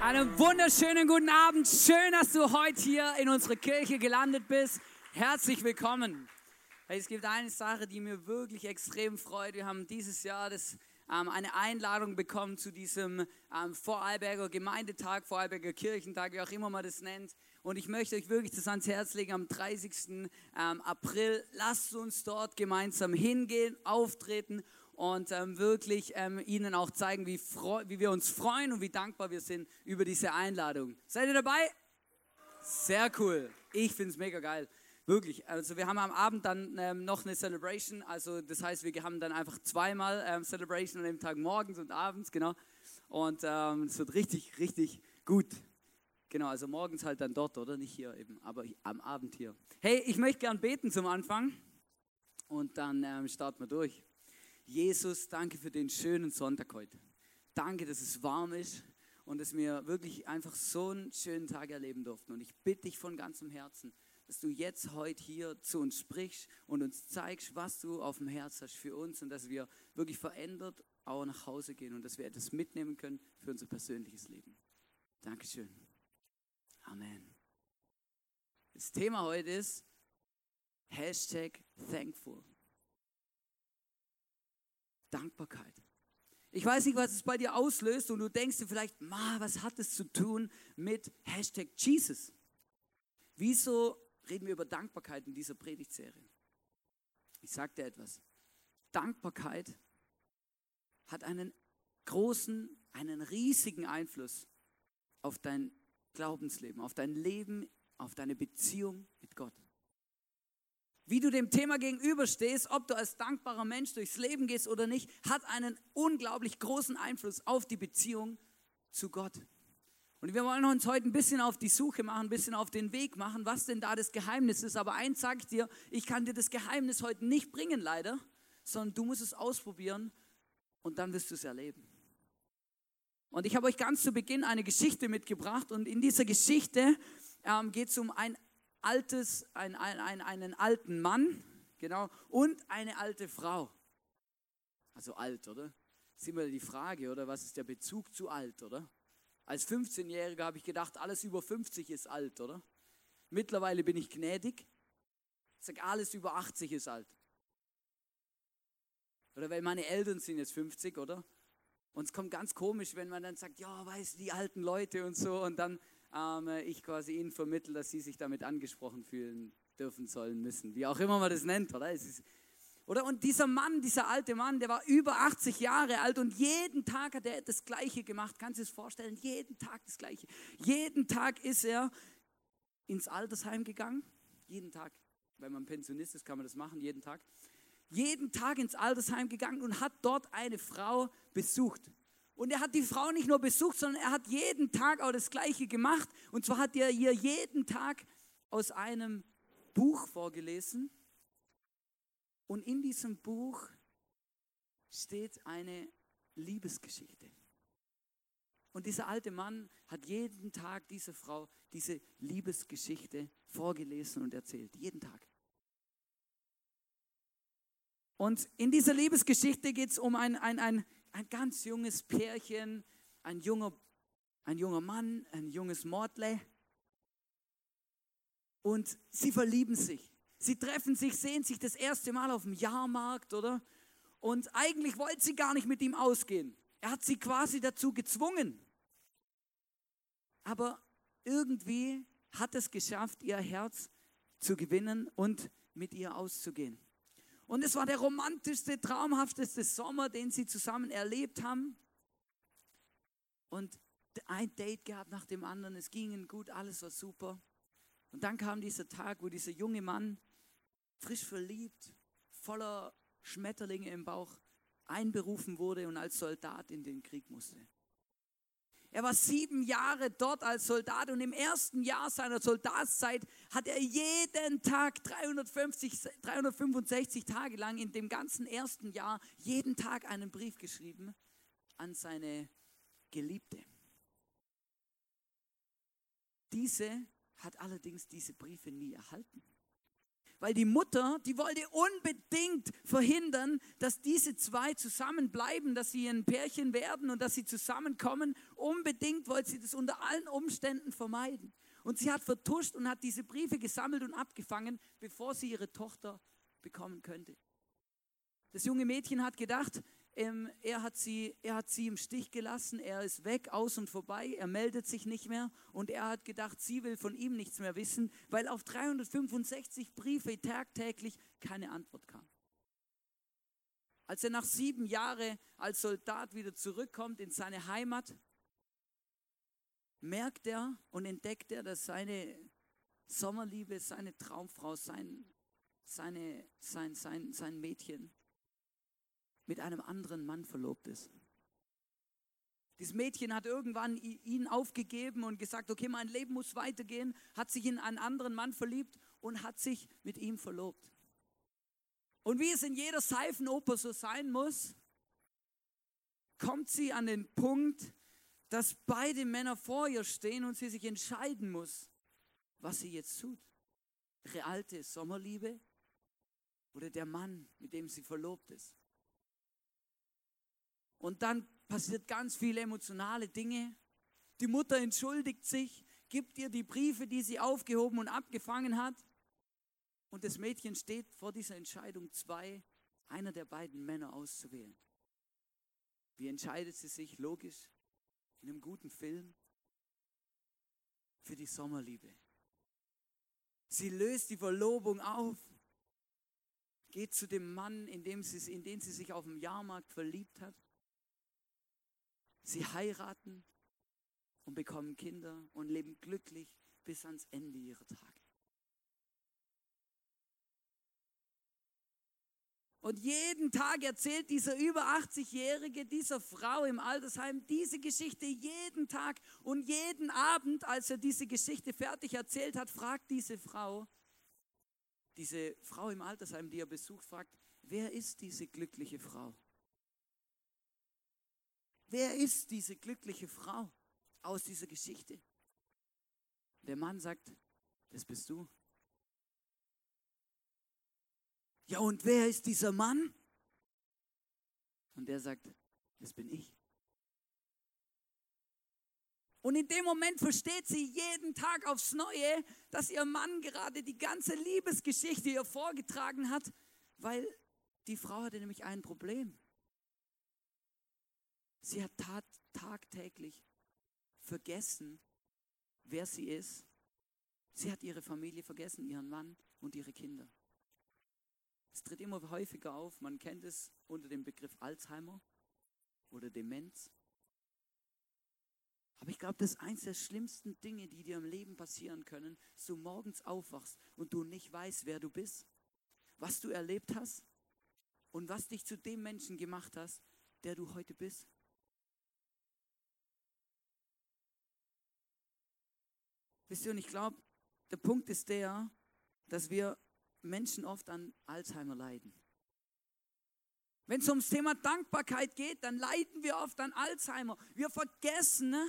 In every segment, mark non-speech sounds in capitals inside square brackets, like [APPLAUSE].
Einen wunderschönen guten Abend. Schön, dass du heute hier in unserer Kirche gelandet bist. Herzlich willkommen. Es gibt eine Sache, die mir wirklich extrem freut. Wir haben dieses Jahr das, ähm, eine Einladung bekommen zu diesem ähm, Vorarlberger Gemeindetag, Vorarlberger Kirchentag, wie auch immer man das nennt. Und ich möchte euch wirklich das ans Herz legen am 30. Ähm, April. Lasst uns dort gemeinsam hingehen, auftreten und ähm, wirklich ähm, Ihnen auch zeigen, wie, wie wir uns freuen und wie dankbar wir sind über diese Einladung. Seid ihr dabei? Sehr cool. Ich finde es mega geil. Wirklich. Also wir haben am Abend dann ähm, noch eine Celebration. Also das heißt, wir haben dann einfach zweimal ähm, Celebration an dem Tag morgens und abends, genau. Und ähm, es wird richtig, richtig gut. Genau, also morgens halt dann dort, oder? Nicht hier eben, aber am Abend hier. Hey, ich möchte gern beten zum Anfang und dann ähm, starten wir durch. Jesus, danke für den schönen Sonntag heute. Danke, dass es warm ist und dass wir wirklich einfach so einen schönen Tag erleben durften. Und ich bitte dich von ganzem Herzen, dass du jetzt heute hier zu uns sprichst und uns zeigst, was du auf dem Herz hast für uns und dass wir wirklich verändert auch nach Hause gehen und dass wir etwas mitnehmen können für unser persönliches Leben. Dankeschön. Amen. Das Thema heute ist Hashtag Thankful. Dankbarkeit. Ich weiß nicht, was es bei dir auslöst und du denkst dir vielleicht, ma, was hat es zu tun mit Hashtag Jesus? Wieso reden wir über Dankbarkeit in dieser Predigtserie? Ich sage dir etwas. Dankbarkeit hat einen großen, einen riesigen Einfluss auf dein Glaubensleben, auf dein Leben, auf deine Beziehung mit Gott. Wie du dem Thema gegenüberstehst, ob du als dankbarer Mensch durchs Leben gehst oder nicht, hat einen unglaublich großen Einfluss auf die Beziehung zu Gott. Und wir wollen uns heute ein bisschen auf die Suche machen, ein bisschen auf den Weg machen, was denn da das Geheimnis ist. Aber eins sage ich dir, ich kann dir das Geheimnis heute nicht bringen, leider, sondern du musst es ausprobieren und dann wirst du es erleben. Und ich habe euch ganz zu Beginn eine Geschichte mitgebracht und in dieser Geschichte ähm, geht es um ein altes, ein, ein, einen alten Mann, genau, und eine alte Frau. Also alt, oder? Das ist immer die Frage, oder? Was ist der Bezug zu alt, oder? Als 15-Jähriger habe ich gedacht, alles über 50 ist alt, oder? Mittlerweile bin ich gnädig. Ich sage, alles über 80 ist alt. Oder weil meine Eltern sind jetzt 50, oder? Und es kommt ganz komisch, wenn man dann sagt, ja, weißt du, die alten Leute und so. Und dann ähm, ich quasi ihnen vermittle, dass sie sich damit angesprochen fühlen dürfen, sollen, müssen. Wie auch immer man das nennt, oder? Ist, oder? Und dieser Mann, dieser alte Mann, der war über 80 Jahre alt und jeden Tag hat er das Gleiche gemacht. Kannst du das vorstellen? Jeden Tag das Gleiche. Jeden Tag ist er ins Altersheim gegangen. Jeden Tag. Wenn man Pensionist ist, kann man das machen, jeden Tag. Jeden Tag ins Altersheim gegangen und hat dort eine Frau besucht. Und er hat die Frau nicht nur besucht, sondern er hat jeden Tag auch das Gleiche gemacht. Und zwar hat er ihr jeden Tag aus einem Buch vorgelesen. Und in diesem Buch steht eine Liebesgeschichte. Und dieser alte Mann hat jeden Tag dieser Frau diese Liebesgeschichte vorgelesen und erzählt. Jeden Tag. Und in dieser Liebesgeschichte geht es um ein, ein, ein ein ganz junges Pärchen, ein junger, ein junger Mann, ein junges Mordle. Und sie verlieben sich. Sie treffen sich, sehen sich das erste Mal auf dem Jahrmarkt, oder? Und eigentlich wollte sie gar nicht mit ihm ausgehen. Er hat sie quasi dazu gezwungen. Aber irgendwie hat es geschafft, ihr Herz zu gewinnen und mit ihr auszugehen. Und es war der romantischste, traumhafteste Sommer, den sie zusammen erlebt haben. Und ein Date gehabt nach dem anderen, es ging gut, alles war super. Und dann kam dieser Tag, wo dieser junge Mann, frisch verliebt, voller Schmetterlinge im Bauch, einberufen wurde und als Soldat in den Krieg musste. Er war sieben Jahre dort als Soldat und im ersten Jahr seiner Soldatszeit hat er jeden Tag 350, 365 Tage lang in dem ganzen ersten Jahr jeden Tag einen Brief geschrieben an seine Geliebte. Diese hat allerdings diese Briefe nie erhalten. Weil die Mutter, die wollte unbedingt verhindern, dass diese zwei zusammenbleiben, dass sie ein Pärchen werden und dass sie zusammenkommen. Unbedingt wollte sie das unter allen Umständen vermeiden. Und sie hat vertuscht und hat diese Briefe gesammelt und abgefangen, bevor sie ihre Tochter bekommen könnte. Das junge Mädchen hat gedacht, ähm, er, hat sie, er hat sie im Stich gelassen, er ist weg, aus und vorbei, er meldet sich nicht mehr und er hat gedacht, sie will von ihm nichts mehr wissen, weil auf 365 Briefe tagtäglich keine Antwort kam. Als er nach sieben Jahren als Soldat wieder zurückkommt in seine Heimat, merkt er und entdeckt er, dass seine Sommerliebe, seine Traumfrau, sein, seine, sein, sein, sein Mädchen mit einem anderen Mann verlobt ist. Dieses Mädchen hat irgendwann ihn aufgegeben und gesagt, okay, mein Leben muss weitergehen, hat sich in einen anderen Mann verliebt und hat sich mit ihm verlobt. Und wie es in jeder Seifenoper so sein muss, kommt sie an den Punkt, dass beide Männer vor ihr stehen und sie sich entscheiden muss, was sie jetzt tut. Ihre alte Sommerliebe oder der Mann, mit dem sie verlobt ist. Und dann passiert ganz viele emotionale Dinge. Die Mutter entschuldigt sich, gibt ihr die Briefe, die sie aufgehoben und abgefangen hat. Und das Mädchen steht vor dieser Entscheidung, zwei, einer der beiden Männer auszuwählen. Wie entscheidet sie sich? Logisch, in einem guten Film für die Sommerliebe. Sie löst die Verlobung auf, geht zu dem Mann, in, dem sie, in den sie sich auf dem Jahrmarkt verliebt hat. Sie heiraten und bekommen Kinder und leben glücklich bis ans Ende ihrer Tage. Und jeden Tag erzählt dieser über 80-Jährige dieser Frau im Altersheim diese Geschichte jeden Tag. Und jeden Abend, als er diese Geschichte fertig erzählt hat, fragt diese Frau, diese Frau im Altersheim, die er besucht, fragt, wer ist diese glückliche Frau? Wer ist diese glückliche Frau aus dieser Geschichte? Der Mann sagt, das bist du. Ja, und wer ist dieser Mann? Und der sagt, das bin ich. Und in dem Moment versteht sie jeden Tag aufs Neue, dass ihr Mann gerade die ganze Liebesgeschichte ihr vorgetragen hat, weil die Frau hatte nämlich ein Problem. Sie hat tat, tagtäglich vergessen, wer sie ist. Sie hat ihre Familie vergessen, ihren Mann und ihre Kinder. Es tritt immer häufiger auf. Man kennt es unter dem Begriff Alzheimer oder Demenz. Aber ich glaube, das ist eines der schlimmsten Dinge, die dir im Leben passieren können, du morgens aufwachst und du nicht weißt, wer du bist, was du erlebt hast und was dich zu dem Menschen gemacht hast, der du heute bist. Wisst ihr, und ich glaube, der Punkt ist der, dass wir Menschen oft an Alzheimer leiden. Wenn es ums Thema Dankbarkeit geht, dann leiden wir oft an Alzheimer. Wir vergessen, ne,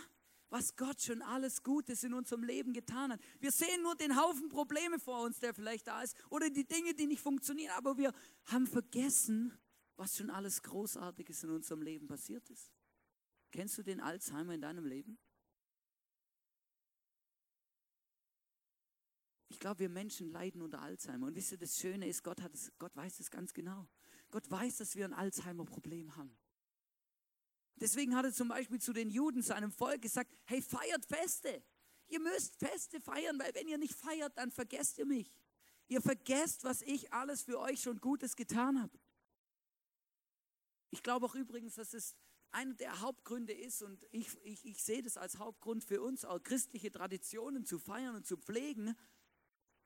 was Gott schon alles Gutes in unserem Leben getan hat. Wir sehen nur den Haufen Probleme vor uns, der vielleicht da ist, oder die Dinge, die nicht funktionieren, aber wir haben vergessen, was schon alles Großartiges in unserem Leben passiert ist. Kennst du den Alzheimer in deinem Leben? Ich glaube, wir Menschen leiden unter Alzheimer. Und wisst ihr, das Schöne ist, Gott, hat es, Gott weiß es ganz genau. Gott weiß, dass wir ein Alzheimer-Problem haben. Deswegen hat er zum Beispiel zu den Juden, seinem Volk gesagt, hey, feiert Feste. Ihr müsst Feste feiern, weil wenn ihr nicht feiert, dann vergesst ihr mich. Ihr vergesst, was ich alles für euch schon Gutes getan habe. Ich glaube auch übrigens, dass es einer der Hauptgründe ist, und ich, ich, ich sehe das als Hauptgrund für uns, auch christliche Traditionen zu feiern und zu pflegen,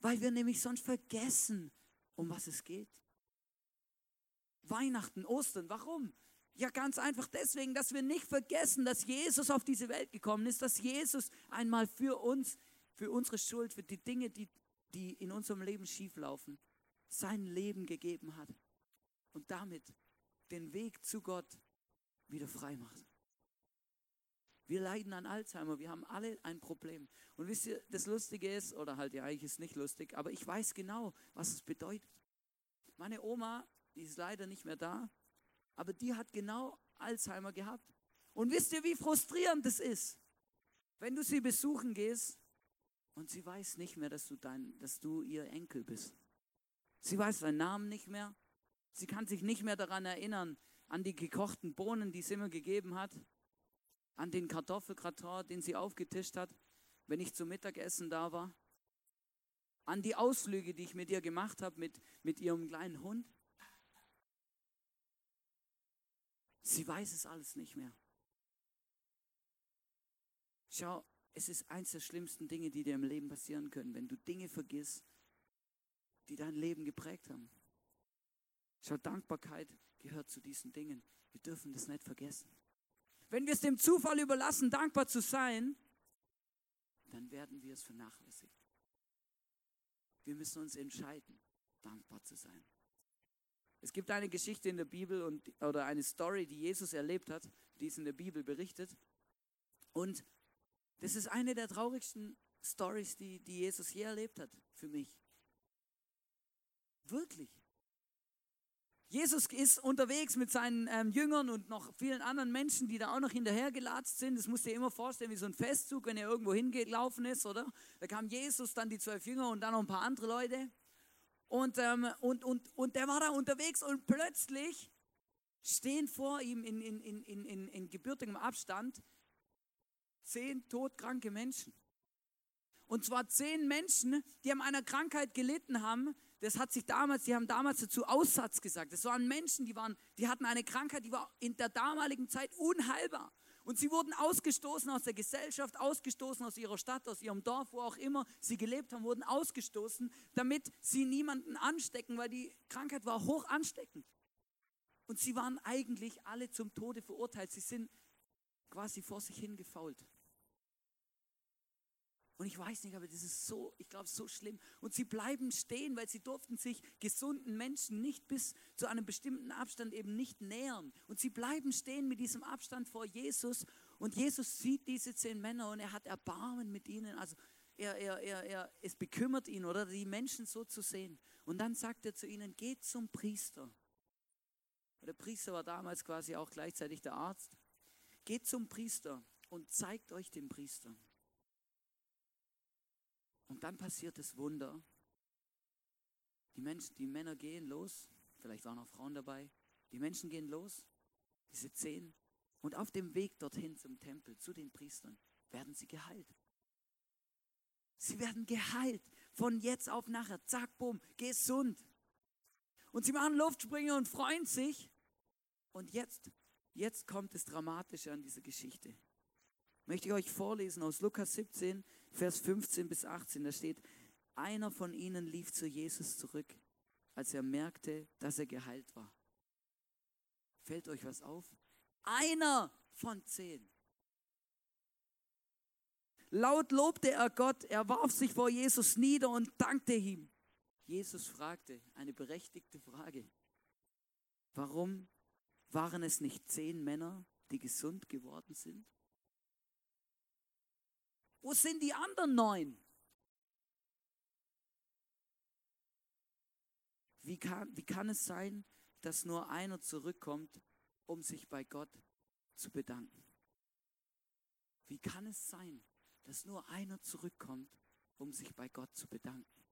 weil wir nämlich sonst vergessen, um was es geht. Weihnachten, Ostern, warum? Ja, ganz einfach deswegen, dass wir nicht vergessen, dass Jesus auf diese Welt gekommen ist, dass Jesus einmal für uns, für unsere Schuld, für die Dinge, die, die in unserem Leben schieflaufen, sein Leben gegeben hat und damit den Weg zu Gott wieder frei macht. Wir leiden an Alzheimer, wir haben alle ein Problem. Und wisst ihr, das Lustige ist, oder halt ja eigentlich ist nicht lustig, aber ich weiß genau, was es bedeutet. Meine Oma, die ist leider nicht mehr da, aber die hat genau Alzheimer gehabt. Und wisst ihr, wie frustrierend das ist, wenn du sie besuchen gehst und sie weiß nicht mehr, dass du, dein, dass du ihr Enkel bist. Sie weiß deinen Namen nicht mehr. Sie kann sich nicht mehr daran erinnern, an die gekochten Bohnen, die sie immer gegeben hat, an den Kartoffelgratin, den sie aufgetischt hat, wenn ich zum Mittagessen da war, an die Ausflüge, die ich mit ihr gemacht habe, mit, mit ihrem kleinen Hund. Sie weiß es alles nicht mehr. Schau, es ist eins der schlimmsten Dinge, die dir im Leben passieren können, wenn du Dinge vergisst, die dein Leben geprägt haben. Schau, Dankbarkeit gehört zu diesen Dingen. Wir dürfen das nicht vergessen. Wenn wir es dem Zufall überlassen, dankbar zu sein, dann werden wir es vernachlässigen. Wir müssen uns entscheiden, dankbar zu sein. Es gibt eine Geschichte in der Bibel und, oder eine Story, die Jesus erlebt hat, die ist in der Bibel berichtet. Und das ist eine der traurigsten Stories, die, die Jesus je erlebt hat für mich. Wirklich. Jesus ist unterwegs mit seinen ähm, Jüngern und noch vielen anderen Menschen, die da auch noch hinterhergelatzt sind. Das musst du dir immer vorstellen, wie so ein Festzug, wenn er irgendwo hingelaufen ist, oder? Da kam Jesus, dann die zwölf Jünger und dann noch ein paar andere Leute. Und, ähm, und, und, und der war da unterwegs und plötzlich stehen vor ihm in, in, in, in, in gebürtigem Abstand zehn todkranke Menschen. Und zwar zehn Menschen, die an einer Krankheit gelitten haben. Das hat sich damals, die haben damals dazu Aussatz gesagt. Das waren Menschen, die waren, die hatten eine Krankheit, die war in der damaligen Zeit unheilbar. Und sie wurden ausgestoßen aus der Gesellschaft, ausgestoßen aus ihrer Stadt, aus ihrem Dorf, wo auch immer sie gelebt haben, wurden ausgestoßen, damit sie niemanden anstecken, weil die Krankheit war hoch ansteckend. Und sie waren eigentlich alle zum Tode verurteilt. Sie sind quasi vor sich hingefault. Und ich weiß nicht, aber das ist so, ich glaube, so schlimm. Und sie bleiben stehen, weil sie durften sich gesunden Menschen nicht bis zu einem bestimmten Abstand eben nicht nähern. Und sie bleiben stehen mit diesem Abstand vor Jesus. Und Jesus sieht diese zehn Männer und er hat Erbarmen mit ihnen. Also er, er, er, er, es bekümmert ihn, oder die Menschen so zu sehen. Und dann sagt er zu ihnen, geht zum Priester. Der Priester war damals quasi auch gleichzeitig der Arzt. Geht zum Priester und zeigt euch den Priester. Und dann passiert das Wunder. Die Menschen, die Männer gehen los, vielleicht waren auch Frauen dabei. Die Menschen gehen los, diese zehn, und auf dem Weg dorthin zum Tempel, zu den Priestern, werden sie geheilt. Sie werden geheilt. Von jetzt auf nachher. Zack, bumm, gesund. Und sie machen Luftsprünge und freuen sich. Und jetzt, jetzt kommt das Dramatische an dieser Geschichte. Möchte ich euch vorlesen aus Lukas 17, Vers 15 bis 18, da steht, einer von ihnen lief zu Jesus zurück, als er merkte, dass er geheilt war. Fällt euch was auf? Einer von zehn. Laut lobte er Gott, er warf sich vor Jesus nieder und dankte ihm. Jesus fragte eine berechtigte Frage. Warum waren es nicht zehn Männer, die gesund geworden sind? Wo sind die anderen neun? Wie kann, wie kann es sein, dass nur einer zurückkommt, um sich bei Gott zu bedanken? Wie kann es sein, dass nur einer zurückkommt, um sich bei Gott zu bedanken?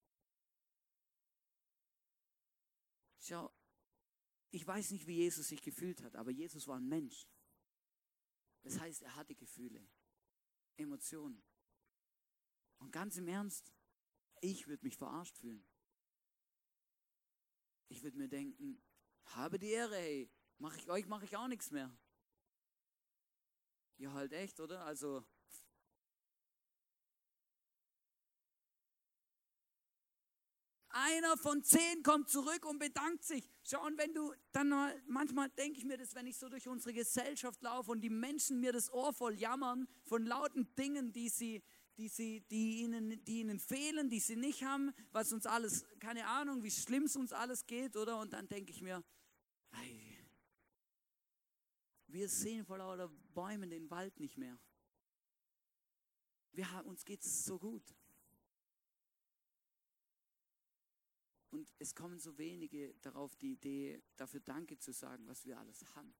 Schau, ich weiß nicht, wie Jesus sich gefühlt hat, aber Jesus war ein Mensch. Das heißt, er hatte Gefühle, Emotionen. Und ganz im Ernst, ich würde mich verarscht fühlen. Ich würde mir denken, habe die Ehre, hey, mach ich euch, mache ich auch nichts mehr. Ja, halt echt, oder? Also, Einer von zehn kommt zurück und bedankt sich. Schau, und wenn du dann mal, manchmal denke ich mir das, wenn ich so durch unsere Gesellschaft laufe und die Menschen mir das Ohr voll jammern von lauten Dingen, die sie, die, sie, die, ihnen, die ihnen fehlen, die sie nicht haben, was uns alles, keine Ahnung, wie schlimm es uns alles geht, oder? Und dann denke ich mir, hey, wir sehen vor lauter Bäumen den Wald nicht mehr. wir haben, uns geht es so gut. Und es kommen so wenige darauf die Idee, dafür Danke zu sagen, was wir alles haben.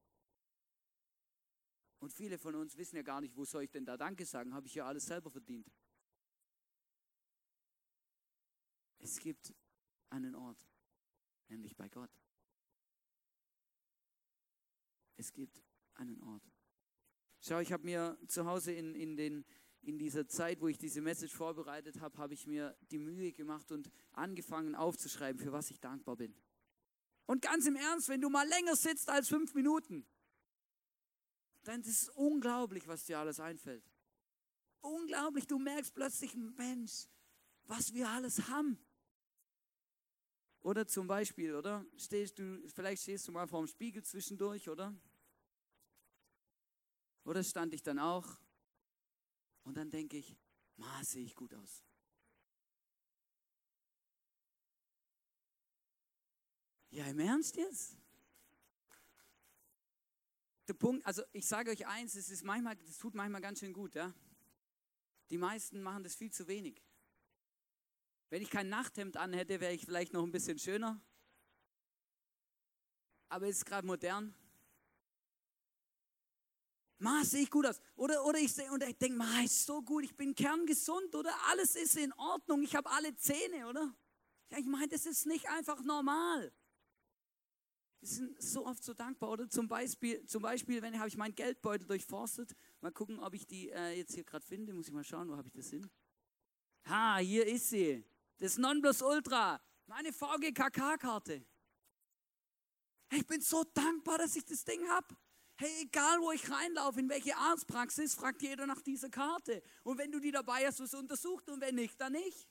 Und viele von uns wissen ja gar nicht, wo soll ich denn da Danke sagen? Habe ich ja alles selber verdient. Es gibt einen Ort, nämlich bei Gott. Es gibt einen Ort. Schau, ich habe mir zu Hause in, in, den, in dieser Zeit, wo ich diese Message vorbereitet habe, habe ich mir die Mühe gemacht und angefangen aufzuschreiben, für was ich dankbar bin. Und ganz im Ernst, wenn du mal länger sitzt als fünf Minuten, dann ist es unglaublich, was dir alles einfällt. Unglaublich, du merkst plötzlich, Mensch, was wir alles haben. Oder zum Beispiel, oder? Stehst du, vielleicht stehst du mal vor dem Spiegel zwischendurch, oder? Oder stand ich dann auch? Und dann denke ich, ma, sehe ich gut aus. Ja, im Ernst jetzt? Der Punkt, also ich sage euch eins, es ist manchmal, das tut manchmal ganz schön gut, ja. Die meisten machen das viel zu wenig. Wenn ich kein Nachthemd anhätte, wäre ich vielleicht noch ein bisschen schöner. Aber es ist gerade modern. Ma, sehe ich gut aus. Oder, oder ich sehe und ich denke, ma, ist so gut, ich bin kerngesund, oder? Alles ist in Ordnung, ich habe alle Zähne, oder? Ja, ich meine, das ist nicht einfach normal. Wir sind so oft so dankbar, oder? Zum Beispiel, zum Beispiel wenn habe ich meinen Geldbeutel durchforstet. Mal gucken, ob ich die äh, jetzt hier gerade finde. Muss ich mal schauen, wo habe ich das hin? Ha, hier ist sie das Nonplusultra, meine VGKK-Karte. Ich bin so dankbar, dass ich das Ding habe. Hey, egal wo ich reinlaufe, in welche Arztpraxis, fragt jeder nach dieser Karte. Und wenn du die dabei hast, wirst du untersucht und wenn nicht, dann nicht.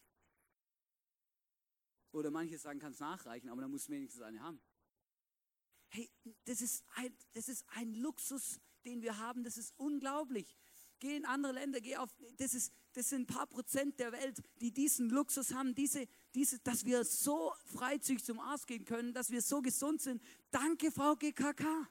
Oder manche sagen, kannst nachreichen, aber dann musst du wenigstens eine haben. Hey, das ist, ein, das ist ein Luxus, den wir haben, das ist unglaublich. Geh in andere Länder, geh auf, das, ist, das sind ein paar Prozent der Welt, die diesen Luxus haben, diese, diese, dass wir so freizügig zum Arzt gehen können, dass wir so gesund sind. Danke, Frau GKK.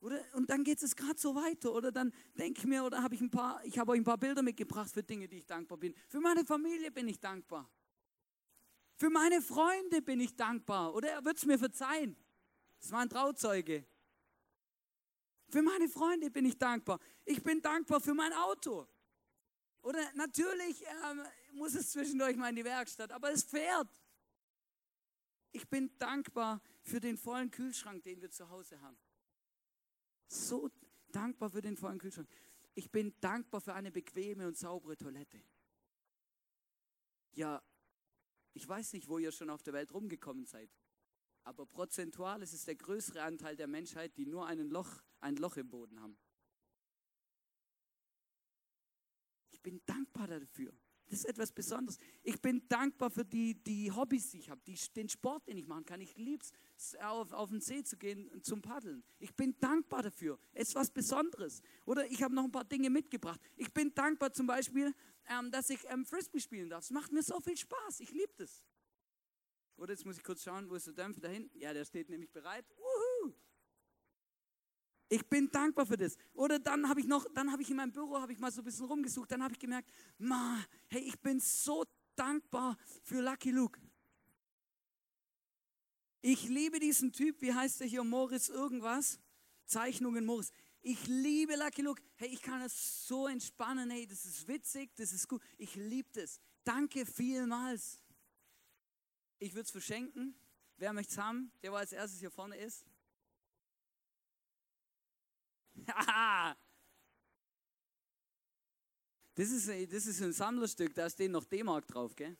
Oder, und dann geht es gerade so weiter. Oder dann denke ich mir, oder habe ich ein paar, ich habe euch ein paar Bilder mitgebracht für Dinge, die ich dankbar bin. Für meine Familie bin ich dankbar. Für meine Freunde bin ich dankbar. Oder er wird es mir verzeihen. Das war ein Trauzeuge. Für meine Freunde bin ich dankbar. Ich bin dankbar für mein Auto. Oder natürlich ähm, muss es zwischendurch mal in die Werkstatt, aber es fährt. Ich bin dankbar für den vollen Kühlschrank, den wir zu Hause haben. So dankbar für den vollen Kühlschrank. Ich bin dankbar für eine bequeme und saubere Toilette. Ja, ich weiß nicht, wo ihr schon auf der Welt rumgekommen seid. Aber prozentual ist es der größere Anteil der Menschheit, die nur ein Loch, ein Loch im Boden haben. Ich bin dankbar dafür. Das ist etwas Besonderes. Ich bin dankbar für die, die Hobbys, die ich habe, den Sport, den ich machen kann. Ich liebe es, auf, auf den See zu gehen zum Paddeln. Ich bin dankbar dafür. Es ist was Besonderes. Oder ich habe noch ein paar Dinge mitgebracht. Ich bin dankbar zum Beispiel, ähm, dass ich ähm, Frisbee spielen darf. Es macht mir so viel Spaß. Ich liebe das. Oder jetzt muss ich kurz schauen, wo ist der Dämpfer dahin? Ja, der steht nämlich bereit. Uhu. Ich bin dankbar für das. Oder dann habe ich noch, dann habe ich in meinem Büro, habe ich mal so ein bisschen rumgesucht, dann habe ich gemerkt, ma, hey, ich bin so dankbar für Lucky Luke. Ich liebe diesen Typ, wie heißt der hier, Moritz irgendwas? Zeichnungen Moritz. Ich liebe Lucky Luke. Hey, ich kann es so entspannen. Hey, das ist witzig, das ist gut. Ich liebe das. Danke vielmals. Ich würde es verschenken. Wer möchte es haben? Der, der als erstes hier vorne ist. [LAUGHS] das, ist, das ist ein Sammlerstück, da steht noch D-Mark drauf, gell?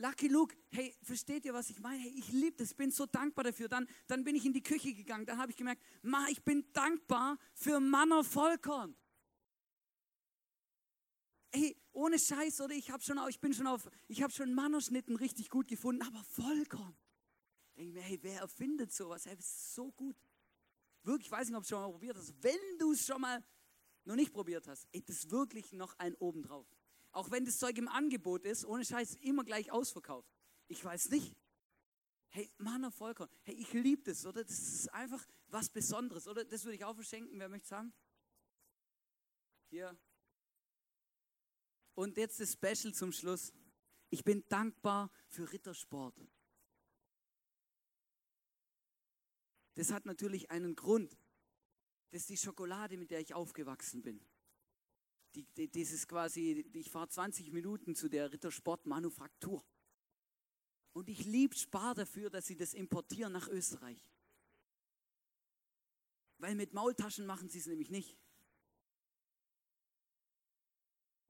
Lucky Luke, hey, versteht ihr, was ich meine? Hey, ich liebe das, bin so dankbar dafür. Dann, dann bin ich in die Küche gegangen, dann habe ich gemerkt, ma, ich bin dankbar für Manner Vollkorn. Hey, ohne Scheiß, oder ich habe schon, ich bin schon auf, ich habe schon Mannerschnitten richtig gut gefunden, aber Vollkorn. Denke ich mir, hey, wer erfindet sowas? Hey, ist so gut. Wirklich, ich weiß nicht, ob du es schon mal probiert hast. Wenn du es schon mal noch nicht probiert hast, ey, das ist wirklich noch ein obendrauf. Auch wenn das Zeug im Angebot ist, ohne Scheiß, immer gleich ausverkauft. Ich weiß nicht. Hey, Manner Vollkorn. Hey, ich liebe das, oder? Das ist einfach was Besonderes, oder? Das würde ich auch verschenken. Wer möchte sagen? Hier. Und jetzt das Special zum Schluss. Ich bin dankbar für Rittersport. Das hat natürlich einen Grund. Das ist die Schokolade, mit der ich aufgewachsen bin. Die, die, dieses quasi, ich fahre 20 Minuten zu der Rittersportmanufaktur. Und ich liebe Spar dafür, dass sie das importieren nach Österreich. Weil mit Maultaschen machen sie es nämlich nicht.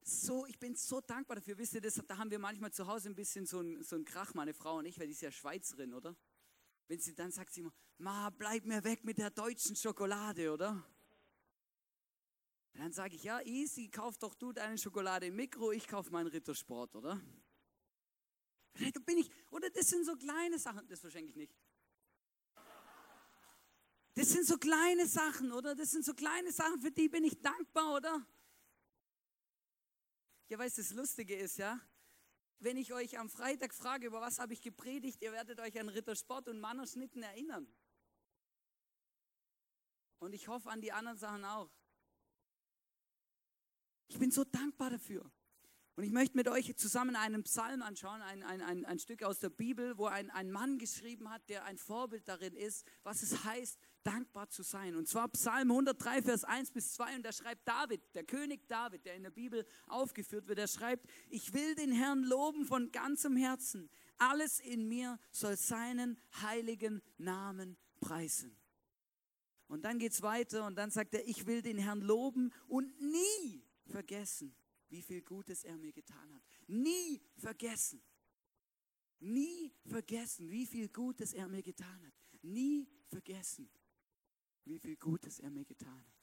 So, ich bin so dankbar dafür. Wisst ihr, das, da haben wir manchmal zu Hause ein bisschen so ein, so Krach, meine Frau und ich, weil die ist ja Schweizerin, oder? Wenn sie dann sagt sie immer, Ma, bleib mir weg mit der deutschen Schokolade, oder? Dann sage ich, ja, easy, kauf doch du deine Schokolade im Mikro, ich kauf meinen Rittersport, oder? Vielleicht bin ich, oder das sind so kleine Sachen, das verschenke ich nicht. Das sind so kleine Sachen, oder? Das sind so kleine Sachen, für die bin ich dankbar, oder? Ja, weißt du, das Lustige ist, ja, wenn ich euch am Freitag frage, über was habe ich gepredigt, ihr werdet euch an Rittersport und Mannerschnitten erinnern. Und ich hoffe an die anderen Sachen auch. Ich bin so dankbar dafür. Und ich möchte mit euch zusammen einen Psalm anschauen, ein, ein, ein, ein Stück aus der Bibel, wo ein, ein Mann geschrieben hat, der ein Vorbild darin ist, was es heißt, dankbar zu sein. Und zwar Psalm 103, Vers 1 bis 2. Und da schreibt David, der König David, der in der Bibel aufgeführt wird, er schreibt, ich will den Herrn loben von ganzem Herzen. Alles in mir soll seinen heiligen Namen preisen. Und dann geht es weiter und dann sagt er, ich will den Herrn loben und nie vergessen, wie viel Gutes er mir getan hat. Nie vergessen. Nie vergessen, wie viel Gutes er mir getan hat. Nie vergessen, wie viel Gutes er mir getan hat.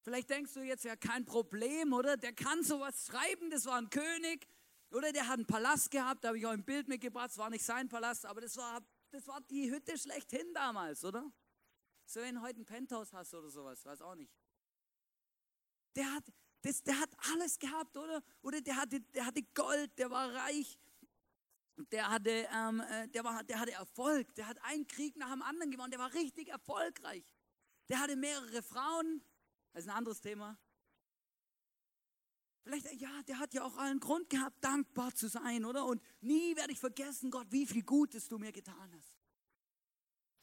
Vielleicht denkst du jetzt ja kein Problem, oder? Der kann sowas schreiben, das war ein König, oder der hat einen Palast gehabt, da habe ich auch ein Bild mitgebracht, es war nicht sein Palast, aber das war, das war die Hütte schlechthin damals, oder? So wenn du heute ein Penthouse hast oder sowas, weiß auch nicht. Der hat, das, der hat alles gehabt, oder? Oder der hatte, der hatte Gold, der war reich, der hatte, ähm, äh, der, war, der hatte Erfolg, der hat einen Krieg nach dem anderen gewonnen, der war richtig erfolgreich. Der hatte mehrere Frauen, das ist ein anderes Thema. Vielleicht, ja, der hat ja auch allen Grund gehabt, dankbar zu sein, oder? Und nie werde ich vergessen, Gott, wie viel Gutes du mir getan hast.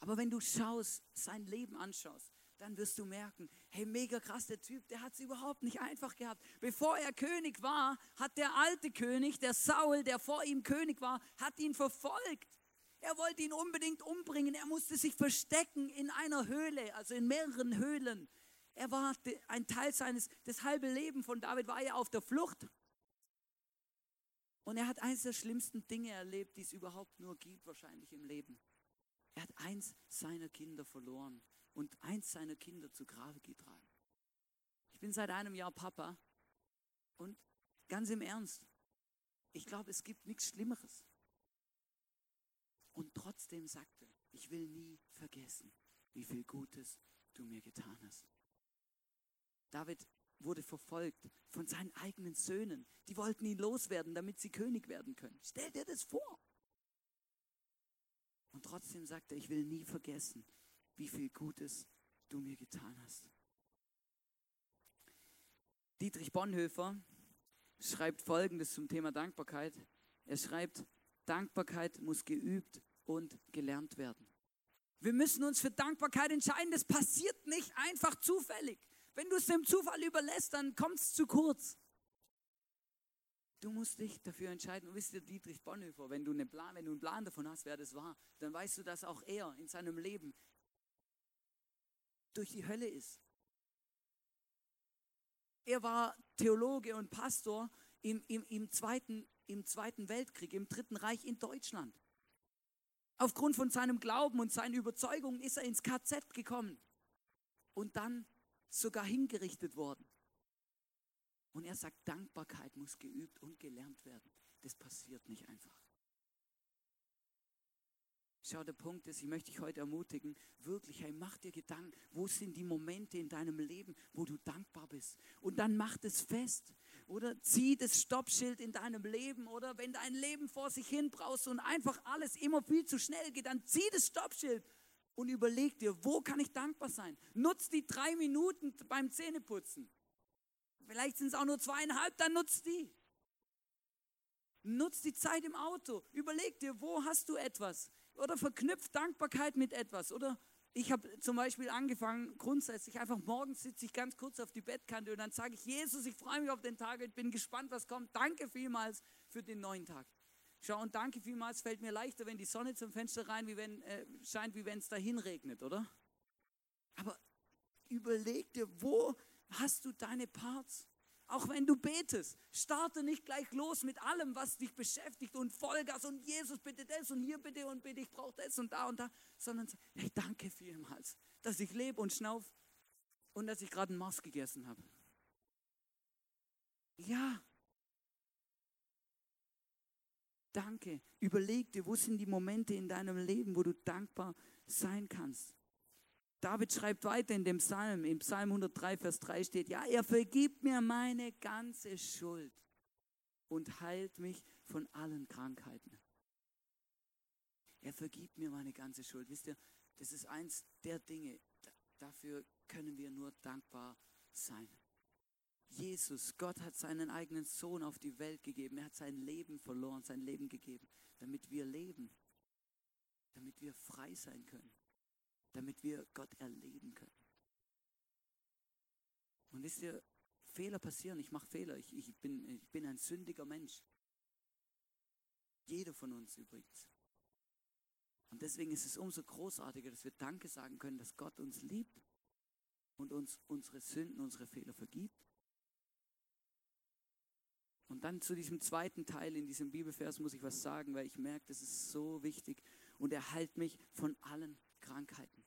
Aber wenn du schaust, sein Leben anschaust, dann wirst du merken, hey, mega krass, der Typ, der hat es überhaupt nicht einfach gehabt. Bevor er König war, hat der alte König, der Saul, der vor ihm König war, hat ihn verfolgt. Er wollte ihn unbedingt umbringen. Er musste sich verstecken in einer Höhle, also in mehreren Höhlen. Er war ein Teil seines, das halbe Leben von David war ja auf der Flucht. Und er hat eines der schlimmsten Dinge erlebt, die es überhaupt nur gibt, wahrscheinlich im Leben. Er hat eins seiner Kinder verloren und eins seiner Kinder zu Grabe getragen. Ich bin seit einem Jahr Papa und ganz im Ernst, ich glaube, es gibt nichts Schlimmeres. Und trotzdem sagte, ich will nie vergessen, wie viel Gutes du mir getan hast. David wurde verfolgt von seinen eigenen Söhnen. Die wollten ihn loswerden, damit sie König werden können. Stell dir das vor. Und trotzdem sagte er, ich will nie vergessen, wie viel Gutes du mir getan hast. Dietrich Bonhoeffer schreibt Folgendes zum Thema Dankbarkeit. Er schreibt, Dankbarkeit muss geübt und gelernt werden. Wir müssen uns für Dankbarkeit entscheiden. Das passiert nicht einfach zufällig. Wenn du es dem Zufall überlässt, dann kommt es zu kurz. Du musst dich dafür entscheiden. Und wisst ihr, Dietrich Bonhoeffer, wenn du, einen Plan, wenn du einen Plan davon hast, wer das war, dann weißt du, dass auch er in seinem Leben durch die Hölle ist. Er war Theologe und Pastor im, im, im, zweiten, im Zweiten Weltkrieg, im Dritten Reich in Deutschland. Aufgrund von seinem Glauben und seinen Überzeugungen ist er ins KZ gekommen und dann sogar hingerichtet worden. Und er sagt, Dankbarkeit muss geübt und gelernt werden. Das passiert nicht einfach. Schau, der Punkt ist, ich möchte dich heute ermutigen, wirklich, hey, mach dir Gedanken, wo sind die Momente in deinem Leben, wo du dankbar bist? Und dann mach das fest. Oder zieh das Stoppschild in deinem Leben. Oder wenn dein Leben vor sich hin brauchst und einfach alles immer viel zu schnell geht, dann zieh das Stoppschild und überleg dir, wo kann ich dankbar sein? Nutz die drei Minuten beim Zähneputzen. Vielleicht sind es auch nur zweieinhalb, dann nutz die. Nutz die Zeit im Auto. Überleg dir, wo hast du etwas? Oder verknüpft Dankbarkeit mit etwas. Oder ich habe zum Beispiel angefangen, grundsätzlich einfach morgens sitze ich ganz kurz auf die Bettkante und dann sage ich, Jesus, ich freue mich auf den Tag, ich bin gespannt, was kommt. Danke vielmals für den neuen Tag. Schau, und danke vielmals fällt mir leichter, wenn die Sonne zum Fenster rein wie wenn, äh, scheint, wie wenn es dahin regnet, oder? Aber überleg dir, wo hast du deine Parts? Auch wenn du betest, starte nicht gleich los mit allem, was dich beschäftigt und Vollgas und Jesus bitte das und hier bitte und bitte, ich brauche das und da und da, sondern hey, danke vielmals, dass ich lebe und schnauf und dass ich gerade einen Mars gegessen habe. Ja. Danke. Überleg dir, wo sind die Momente in deinem Leben, wo du dankbar sein kannst. David schreibt weiter in dem Psalm, im Psalm 103, Vers 3 steht, ja, er vergibt mir meine ganze Schuld und heilt mich von allen Krankheiten. Er vergibt mir meine ganze Schuld. Wisst ihr, das ist eins der Dinge, dafür können wir nur dankbar sein. Jesus, Gott hat seinen eigenen Sohn auf die Welt gegeben. Er hat sein Leben verloren, sein Leben gegeben, damit wir leben, damit wir frei sein können damit wir Gott erleben können. Und wisst ihr, Fehler passieren, ich mache Fehler, ich, ich, bin, ich bin ein sündiger Mensch. Jeder von uns übrigens. Und deswegen ist es umso großartiger, dass wir Danke sagen können, dass Gott uns liebt und uns unsere Sünden, unsere Fehler vergibt. Und dann zu diesem zweiten Teil in diesem Bibelvers muss ich was sagen, weil ich merke, das ist so wichtig und er heilt mich von allen Krankheiten.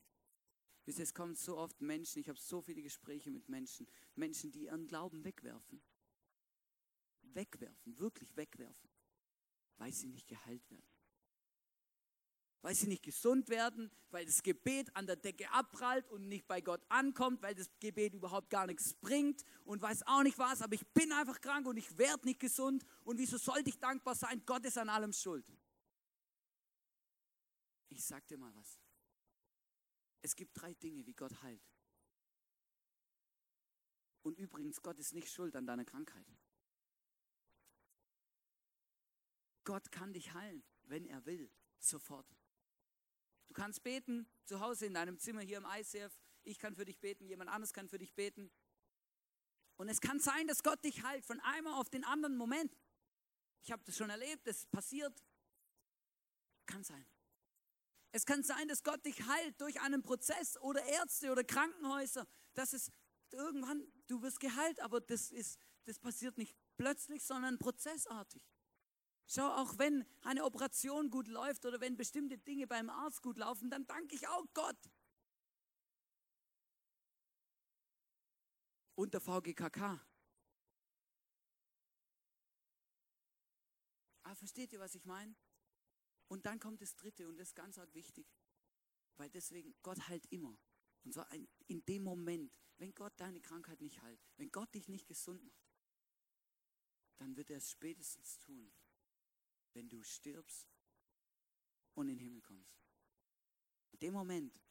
Wisst ihr, es kommen so oft Menschen, ich habe so viele Gespräche mit Menschen, Menschen, die ihren Glauben wegwerfen. Wegwerfen, wirklich wegwerfen, weil sie nicht geheilt werden. Weil sie nicht gesund werden, weil das Gebet an der Decke abprallt und nicht bei Gott ankommt, weil das Gebet überhaupt gar nichts bringt und weiß auch nicht was, aber ich bin einfach krank und ich werde nicht gesund. Und wieso sollte ich dankbar sein? Gott ist an allem schuld. Ich sag dir mal was. Es gibt drei Dinge, wie Gott heilt. Und übrigens, Gott ist nicht schuld an deiner Krankheit. Gott kann dich heilen, wenn er will, sofort. Du kannst beten, zu Hause in deinem Zimmer hier im ICF. Ich kann für dich beten, jemand anderes kann für dich beten. Und es kann sein, dass Gott dich heilt von einem auf den anderen Moment. Ich habe das schon erlebt, das passiert. Kann sein. Es kann sein, dass Gott dich heilt durch einen Prozess oder Ärzte oder Krankenhäuser. Das ist irgendwann, du wirst geheilt, aber das, ist, das passiert nicht plötzlich, sondern prozessartig. Schau, auch wenn eine Operation gut läuft oder wenn bestimmte Dinge beim Arzt gut laufen, dann danke ich auch Gott. Und der VGKK. Ah, versteht ihr, was ich meine? Und dann kommt das Dritte und das ist ganz arg wichtig, weil deswegen Gott heilt immer. Und zwar in dem Moment, wenn Gott deine Krankheit nicht heilt, wenn Gott dich nicht gesund macht, dann wird er es spätestens tun, wenn du stirbst und in den Himmel kommst. In dem Moment,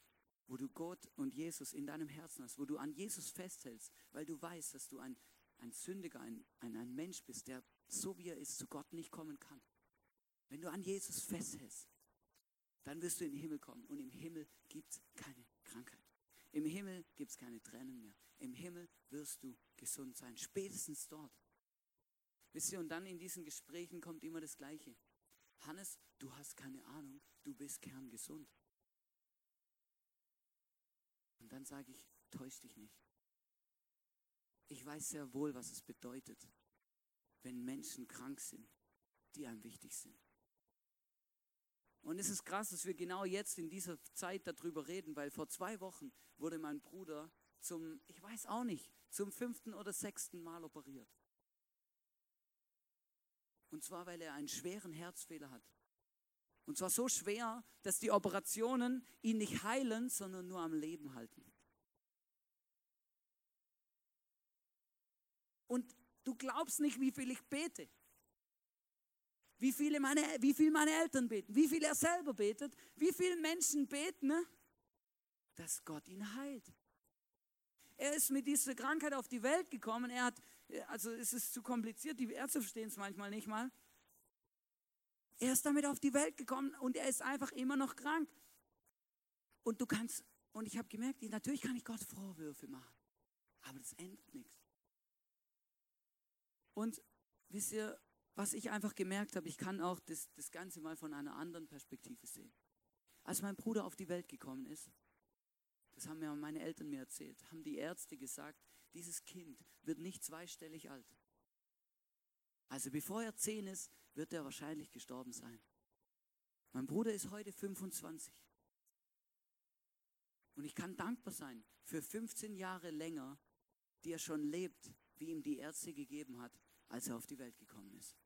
wo du Gott und Jesus in deinem Herzen hast, wo du an Jesus festhältst, weil du weißt, dass du ein, ein Sündiger, ein, ein, ein Mensch bist, der so wie er ist, zu Gott nicht kommen kann, wenn du an Jesus festhältst, dann wirst du in den Himmel kommen. Und im Himmel gibt es keine Krankheit. Im Himmel gibt es keine Tränen mehr. Im Himmel wirst du gesund sein. Spätestens dort. Wisst ihr, und dann in diesen Gesprächen kommt immer das Gleiche. Hannes, du hast keine Ahnung, du bist kerngesund. Und dann sage ich, täusch dich nicht. Ich weiß sehr wohl, was es bedeutet, wenn Menschen krank sind, die einem wichtig sind. Und es ist krass, dass wir genau jetzt in dieser Zeit darüber reden, weil vor zwei Wochen wurde mein Bruder zum, ich weiß auch nicht, zum fünften oder sechsten Mal operiert. Und zwar, weil er einen schweren Herzfehler hat. Und zwar so schwer, dass die Operationen ihn nicht heilen, sondern nur am Leben halten. Und du glaubst nicht, wie viel ich bete wie, viele meine, wie viel meine Eltern beten, wie viel er selber betet, wie viele Menschen beten. Ne? dass Gott ihn heilt. Er ist mit dieser Krankheit auf die Welt gekommen. Er hat, also es ist zu kompliziert, die Ärzte verstehen es manchmal nicht mal. Er ist damit auf die Welt gekommen und er ist einfach immer noch krank. Und du kannst, und ich habe gemerkt, natürlich kann ich Gott Vorwürfe machen, aber das ändert nichts. Und wisst ihr, was ich einfach gemerkt habe, ich kann auch das, das Ganze mal von einer anderen Perspektive sehen. Als mein Bruder auf die Welt gekommen ist, das haben mir meine Eltern mir erzählt, haben die Ärzte gesagt, dieses Kind wird nicht zweistellig alt. Also bevor er zehn ist, wird er wahrscheinlich gestorben sein. Mein Bruder ist heute 25. Und ich kann dankbar sein für 15 Jahre länger, die er schon lebt, wie ihm die Ärzte gegeben hat, als er auf die Welt gekommen ist.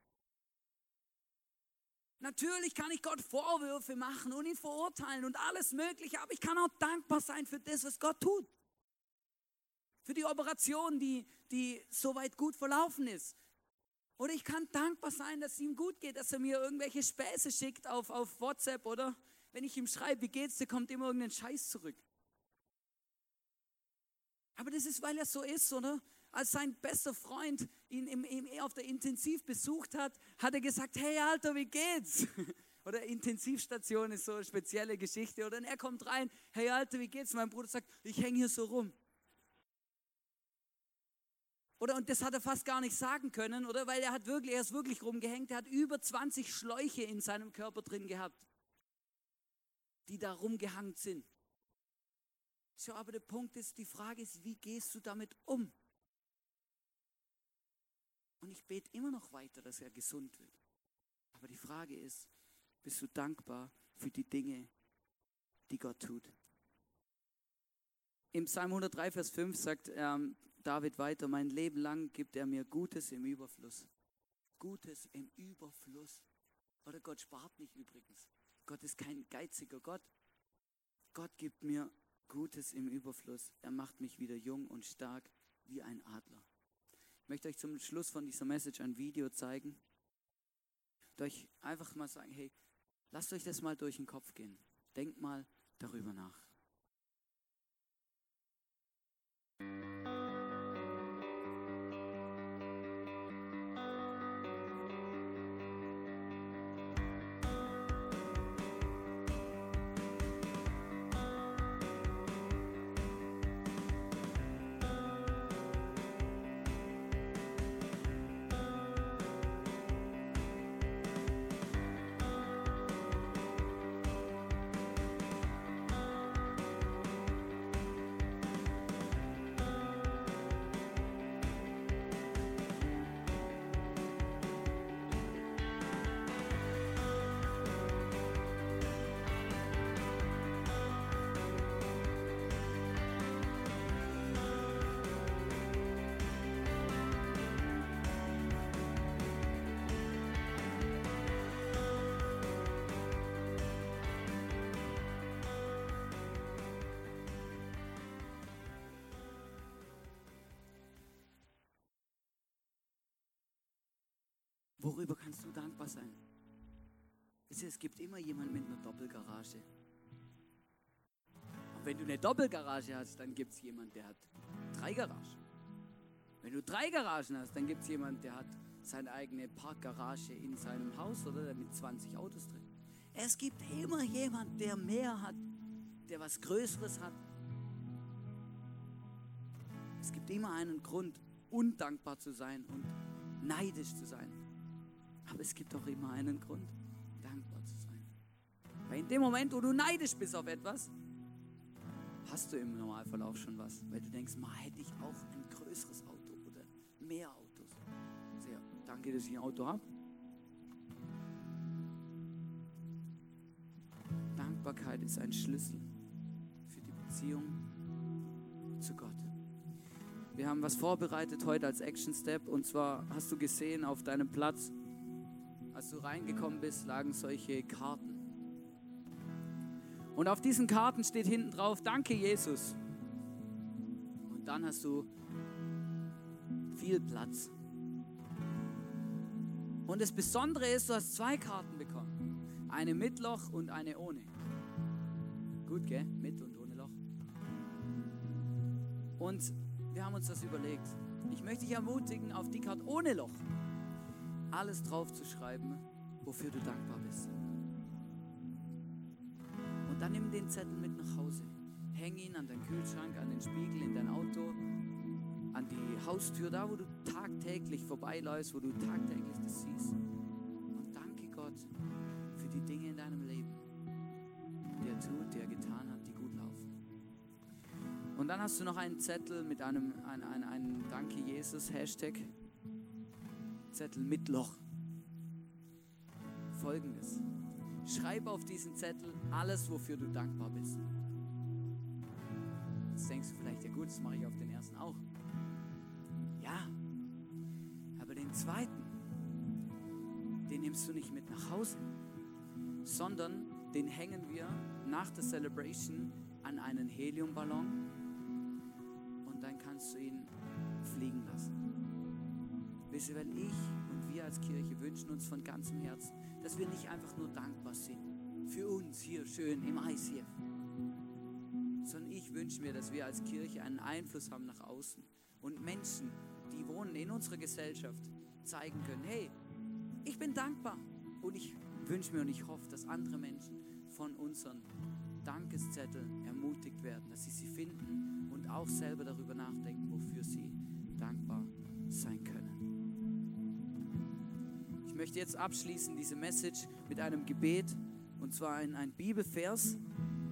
Natürlich kann ich Gott Vorwürfe machen und ihn verurteilen und alles Mögliche, aber ich kann auch dankbar sein für das, was Gott tut. Für die Operation, die, die soweit gut verlaufen ist. Oder ich kann dankbar sein, dass es ihm gut geht, dass er mir irgendwelche Späße schickt auf, auf WhatsApp, oder? Wenn ich ihm schreibe, wie geht's dir, kommt immer irgendein Scheiß zurück. Aber das ist, weil er so ist, oder? Als sein bester Freund ihn im, im, auf der Intensiv besucht hat, hat er gesagt, hey Alter, wie geht's? [LAUGHS] Oder Intensivstation ist so eine spezielle Geschichte. Oder er kommt rein, hey Alter, wie geht's? Mein Bruder sagt, ich hänge hier so rum. Oder und das hat er fast gar nicht sagen können, oder? Weil er hat wirklich, er ist wirklich rumgehängt. Er hat über 20 Schläuche in seinem Körper drin gehabt, die da rumgehangen sind. So, aber der Punkt ist, die Frage ist, wie gehst du damit um? Und ich bete immer noch weiter, dass er gesund wird. Aber die Frage ist, bist du dankbar für die Dinge, die Gott tut? Im Psalm 103, Vers 5 sagt ähm, David weiter, mein Leben lang gibt er mir Gutes im Überfluss. Gutes im Überfluss. Oder Gott spart nicht übrigens. Gott ist kein geiziger Gott. Gott gibt mir Gutes im Überfluss. Er macht mich wieder jung und stark wie ein Adler. Ich möchte euch zum Schluss von dieser Message ein Video zeigen. Und euch einfach mal sagen, hey, lasst euch das mal durch den Kopf gehen. Denkt mal darüber nach. Worüber kannst du dankbar sein? Es gibt immer jemanden mit einer Doppelgarage. Und wenn du eine Doppelgarage hast, dann gibt es jemanden, der hat drei Garagen. Wenn du drei Garagen hast, dann gibt es jemanden, der hat seine eigene Parkgarage in seinem Haus oder mit 20 Autos drin. Es gibt immer jemanden, der mehr hat, der was Größeres hat. Es gibt immer einen Grund, undankbar zu sein und neidisch zu sein. Aber es gibt auch immer einen Grund, dankbar zu sein. Weil in dem Moment, wo du neidisch bist auf etwas, hast du im Normalfall auch schon was. Weil du denkst, mal hätte ich auch ein größeres Auto oder mehr Autos. Sehr, danke, dass ich ein Auto habe. Dankbarkeit ist ein Schlüssel für die Beziehung zu Gott. Wir haben was vorbereitet heute als Action Step und zwar hast du gesehen auf deinem Platz als du reingekommen bist, lagen solche Karten. Und auf diesen Karten steht hinten drauf, danke Jesus. Und dann hast du viel Platz. Und das Besondere ist, du hast zwei Karten bekommen. Eine mit Loch und eine ohne. Gut, gell? Mit und ohne Loch. Und wir haben uns das überlegt. Ich möchte dich ermutigen, auf die Karte ohne Loch alles drauf zu schreiben, wofür du dankbar bist. Und dann nimm den Zettel mit nach Hause. Häng ihn an den Kühlschrank, an den Spiegel in dein Auto, an die Haustür, da wo du tagtäglich vorbeiläufst, wo du tagtäglich das siehst. Und danke Gott für die Dinge in deinem Leben, die er tut, die er getan hat, die gut laufen. Und dann hast du noch einen Zettel mit einem, ein, ein, einem Danke Jesus Hashtag. Zettel mit Loch. Folgendes. Schreib auf diesen Zettel alles, wofür du dankbar bist. Jetzt denkst du vielleicht, ja gut, das mache ich auf den ersten auch. Ja, aber den zweiten, den nimmst du nicht mit nach Hause, sondern den hängen wir nach der Celebration an einen Heliumballon und dann kannst du ihn fliegen lassen. Wisst ihr, weil ich und wir als Kirche wünschen uns von ganzem Herzen, dass wir nicht einfach nur dankbar sind für uns hier schön im ICF, sondern ich wünsche mir, dass wir als Kirche einen Einfluss haben nach außen und Menschen, die wohnen in unserer Gesellschaft, zeigen können, hey, ich bin dankbar und ich wünsche mir und ich hoffe, dass andere Menschen von unseren Dankeszetteln ermutigt werden, dass sie sie finden und auch selber darüber nachdenken, wofür sie dankbar sein können. Ich möchte jetzt abschließen diese Message mit einem Gebet und zwar in ein Bibelvers.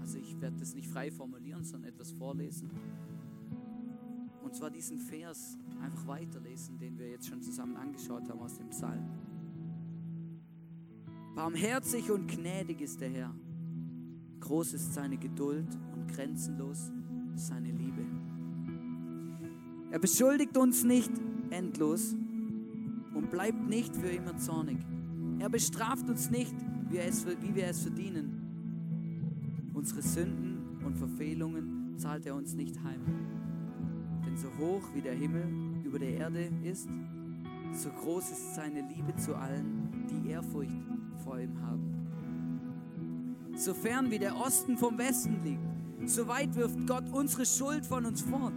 Also ich werde das nicht frei formulieren, sondern etwas vorlesen. Und zwar diesen Vers einfach weiterlesen, den wir jetzt schon zusammen angeschaut haben aus dem Psalm. Barmherzig und gnädig ist der Herr. Groß ist seine Geduld und grenzenlos seine Liebe. Er beschuldigt uns nicht endlos bleibt nicht für immer zornig. Er bestraft uns nicht, wie, es, wie wir es verdienen. Unsere Sünden und Verfehlungen zahlt er uns nicht heim. Denn so hoch wie der Himmel über der Erde ist, so groß ist seine Liebe zu allen, die Ehrfurcht vor ihm haben. So fern wie der Osten vom Westen liegt, so weit wirft Gott unsere Schuld von uns fort.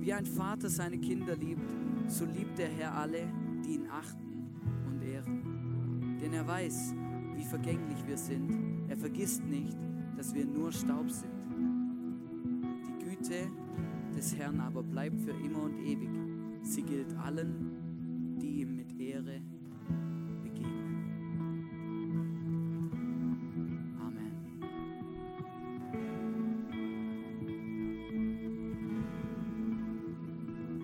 Wie ein Vater seine Kinder liebt, so liebt der Herr alle, die ihn achten und ehren. Denn er weiß, wie vergänglich wir sind. Er vergisst nicht, dass wir nur Staub sind. Die Güte des Herrn aber bleibt für immer und ewig. Sie gilt allen,